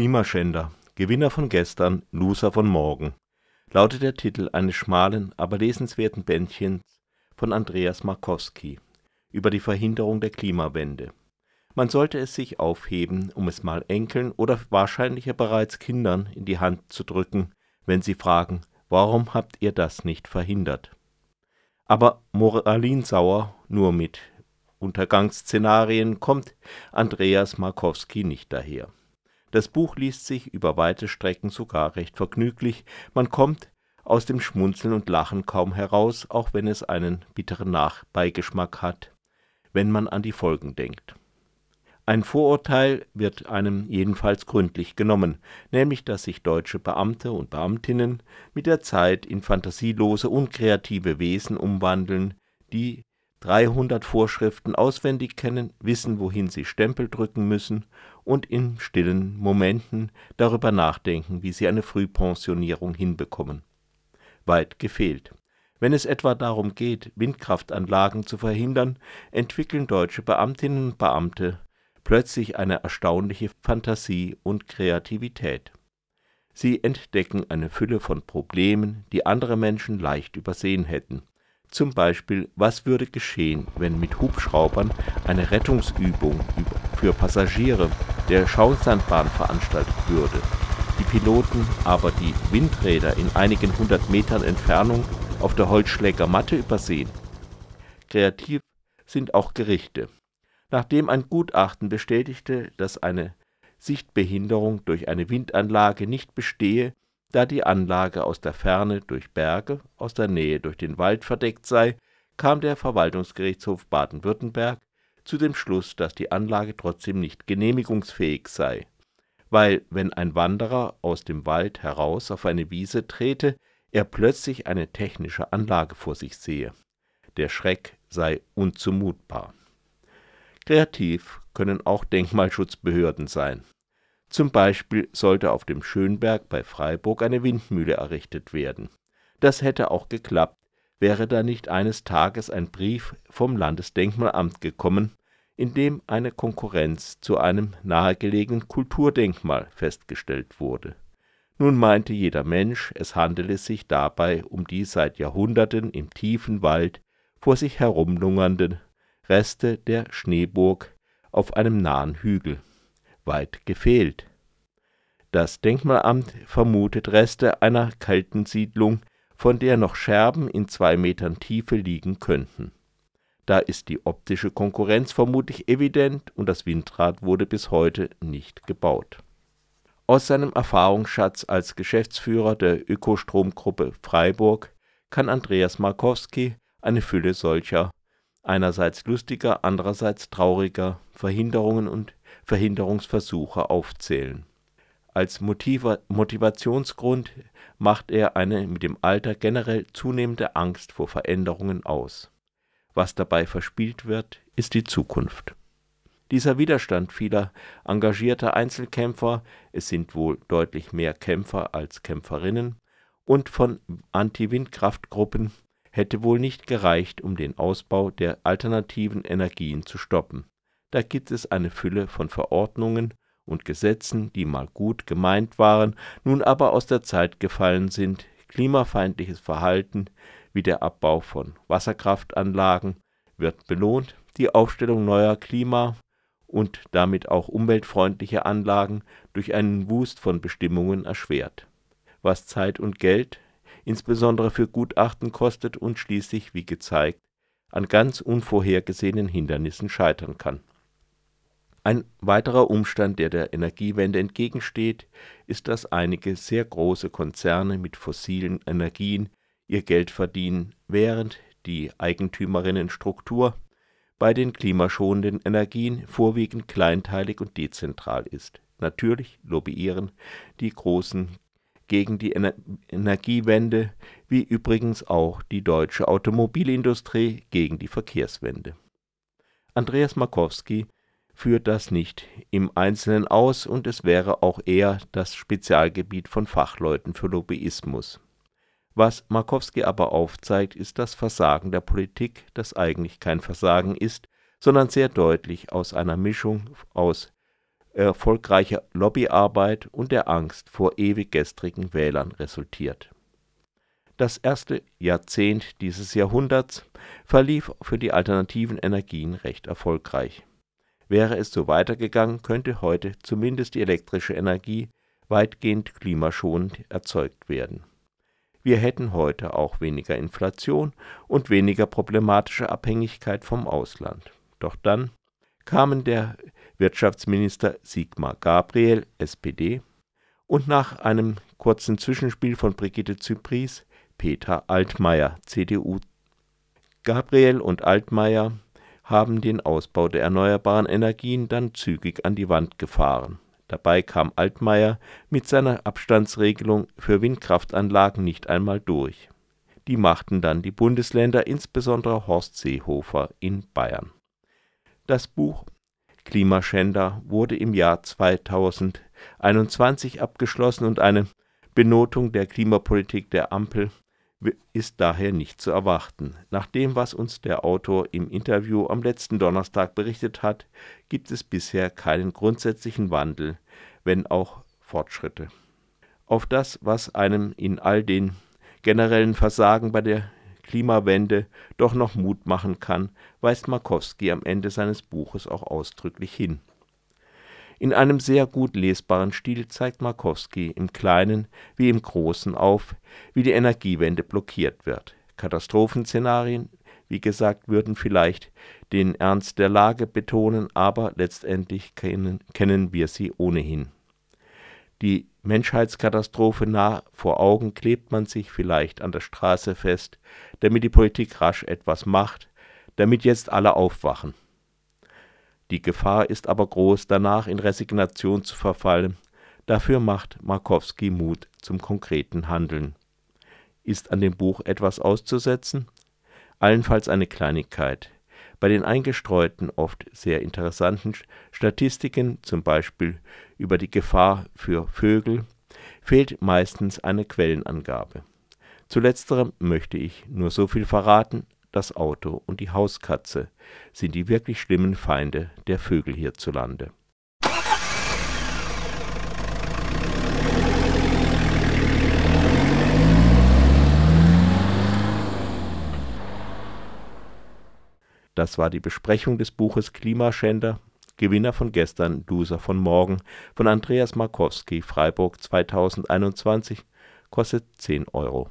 Klimaschänder, Gewinner von gestern, Loser von morgen, lautet der Titel eines schmalen, aber lesenswerten Bändchens von Andreas Markowski über die Verhinderung der Klimawende. Man sollte es sich aufheben, um es mal Enkeln oder wahrscheinlicher bereits Kindern in die Hand zu drücken, wenn sie fragen, warum habt ihr das nicht verhindert? Aber moralinsauer nur mit Untergangsszenarien kommt Andreas Markowski nicht daher. Das Buch liest sich über weite Strecken sogar recht vergnüglich, man kommt aus dem Schmunzeln und Lachen kaum heraus, auch wenn es einen bitteren Nachbeigeschmack hat, wenn man an die Folgen denkt. Ein Vorurteil wird einem jedenfalls gründlich genommen, nämlich dass sich deutsche Beamte und Beamtinnen mit der Zeit in fantasielose, unkreative Wesen umwandeln, die 300 Vorschriften auswendig kennen, wissen, wohin sie Stempel drücken müssen und in stillen Momenten darüber nachdenken, wie sie eine Frühpensionierung hinbekommen. Weit gefehlt. Wenn es etwa darum geht, Windkraftanlagen zu verhindern, entwickeln deutsche Beamtinnen und Beamte plötzlich eine erstaunliche Fantasie und Kreativität. Sie entdecken eine Fülle von Problemen, die andere Menschen leicht übersehen hätten zum Beispiel, was würde geschehen, wenn mit Hubschraubern eine Rettungsübung für Passagiere der Schauinslandbahn veranstaltet würde, die Piloten aber die Windräder in einigen hundert Metern Entfernung auf der Holzschlägermatte übersehen? Kreativ sind auch Gerichte. Nachdem ein Gutachten bestätigte, dass eine Sichtbehinderung durch eine Windanlage nicht bestehe, da die Anlage aus der Ferne durch Berge, aus der Nähe durch den Wald verdeckt sei, kam der Verwaltungsgerichtshof Baden-Württemberg zu dem Schluss, dass die Anlage trotzdem nicht genehmigungsfähig sei, weil wenn ein Wanderer aus dem Wald heraus auf eine Wiese trete, er plötzlich eine technische Anlage vor sich sehe. Der Schreck sei unzumutbar. Kreativ können auch Denkmalschutzbehörden sein zum Beispiel sollte auf dem Schönberg bei Freiburg eine Windmühle errichtet werden. Das hätte auch geklappt, wäre da nicht eines Tages ein Brief vom Landesdenkmalamt gekommen, in dem eine Konkurrenz zu einem nahegelegenen Kulturdenkmal festgestellt wurde. Nun meinte jeder Mensch, es handele sich dabei um die seit Jahrhunderten im tiefen Wald vor sich herumlungernden Reste der Schneeburg auf einem nahen Hügel weit gefehlt. Das Denkmalamt vermutet Reste einer kalten Siedlung, von der noch Scherben in zwei Metern Tiefe liegen könnten. Da ist die optische Konkurrenz vermutlich evident und das Windrad wurde bis heute nicht gebaut. Aus seinem Erfahrungsschatz als Geschäftsführer der Ökostromgruppe Freiburg kann Andreas Markowski eine Fülle solcher einerseits lustiger, andererseits trauriger Verhinderungen und Verhinderungsversuche aufzählen. Als Motiva Motivationsgrund macht er eine mit dem Alter generell zunehmende Angst vor Veränderungen aus. Was dabei verspielt wird, ist die Zukunft. Dieser Widerstand vieler engagierter Einzelkämpfer, es sind wohl deutlich mehr Kämpfer als Kämpferinnen, und von Anti-Windkraftgruppen hätte wohl nicht gereicht, um den Ausbau der alternativen Energien zu stoppen. Da gibt es eine Fülle von Verordnungen und Gesetzen, die mal gut gemeint waren, nun aber aus der Zeit gefallen sind, klimafeindliches Verhalten wie der Abbau von Wasserkraftanlagen wird belohnt, die Aufstellung neuer Klima und damit auch umweltfreundliche Anlagen durch einen Wust von Bestimmungen erschwert, was Zeit und Geld insbesondere für Gutachten kostet und schließlich, wie gezeigt, an ganz unvorhergesehenen Hindernissen scheitern kann. Ein weiterer Umstand, der der Energiewende entgegensteht, ist, dass einige sehr große Konzerne mit fossilen Energien ihr Geld verdienen, während die Eigentümerinnenstruktur bei den klimaschonenden Energien vorwiegend kleinteilig und dezentral ist. Natürlich lobbyieren die großen gegen die Ener Energiewende, wie übrigens auch die deutsche Automobilindustrie gegen die Verkehrswende. Andreas Markowski führt das nicht im Einzelnen aus und es wäre auch eher das Spezialgebiet von Fachleuten für Lobbyismus. Was Markowski aber aufzeigt, ist das Versagen der Politik, das eigentlich kein Versagen ist, sondern sehr deutlich aus einer Mischung aus erfolgreicher Lobbyarbeit und der Angst vor ewig gestrigen Wählern resultiert. Das erste Jahrzehnt dieses Jahrhunderts verlief für die alternativen Energien recht erfolgreich. Wäre es so weitergegangen, könnte heute zumindest die elektrische Energie weitgehend klimaschonend erzeugt werden. Wir hätten heute auch weniger Inflation und weniger problematische Abhängigkeit vom Ausland. Doch dann kamen der Wirtschaftsminister Sigmar Gabriel, SPD, und nach einem kurzen Zwischenspiel von Brigitte Zypries Peter Altmaier, CDU. Gabriel und Altmaier haben den Ausbau der erneuerbaren Energien dann zügig an die Wand gefahren. Dabei kam Altmaier mit seiner Abstandsregelung für Windkraftanlagen nicht einmal durch. Die machten dann die Bundesländer, insbesondere Horst Seehofer in Bayern. Das Buch Klimaschänder wurde im Jahr 2021 abgeschlossen und eine Benotung der Klimapolitik der Ampel ist daher nicht zu erwarten. Nach dem, was uns der Autor im Interview am letzten Donnerstag berichtet hat, gibt es bisher keinen grundsätzlichen Wandel, wenn auch Fortschritte. Auf das, was einem in all den generellen Versagen bei der Klimawende doch noch Mut machen kann, weist Markowski am Ende seines Buches auch ausdrücklich hin. In einem sehr gut lesbaren Stil zeigt Markowski im Kleinen wie im Großen auf, wie die Energiewende blockiert wird. Katastrophenszenarien, wie gesagt, würden vielleicht den Ernst der Lage betonen, aber letztendlich kennen, kennen wir sie ohnehin. Die Menschheitskatastrophe nah vor Augen klebt man sich vielleicht an der Straße fest, damit die Politik rasch etwas macht, damit jetzt alle aufwachen. Die Gefahr ist aber groß, danach in Resignation zu verfallen. Dafür macht Markowski Mut zum konkreten Handeln. Ist an dem Buch etwas auszusetzen? Allenfalls eine Kleinigkeit. Bei den eingestreuten, oft sehr interessanten Statistiken, zum Beispiel über die Gefahr für Vögel, fehlt meistens eine Quellenangabe. Zu letzterem möchte ich nur so viel verraten, das Auto und die Hauskatze sind die wirklich schlimmen Feinde der Vögel hierzulande. Das war die Besprechung des Buches Klimaschänder, Gewinner von gestern, Loser von morgen, von Andreas Markowski, Freiburg 2021, kostet 10 Euro.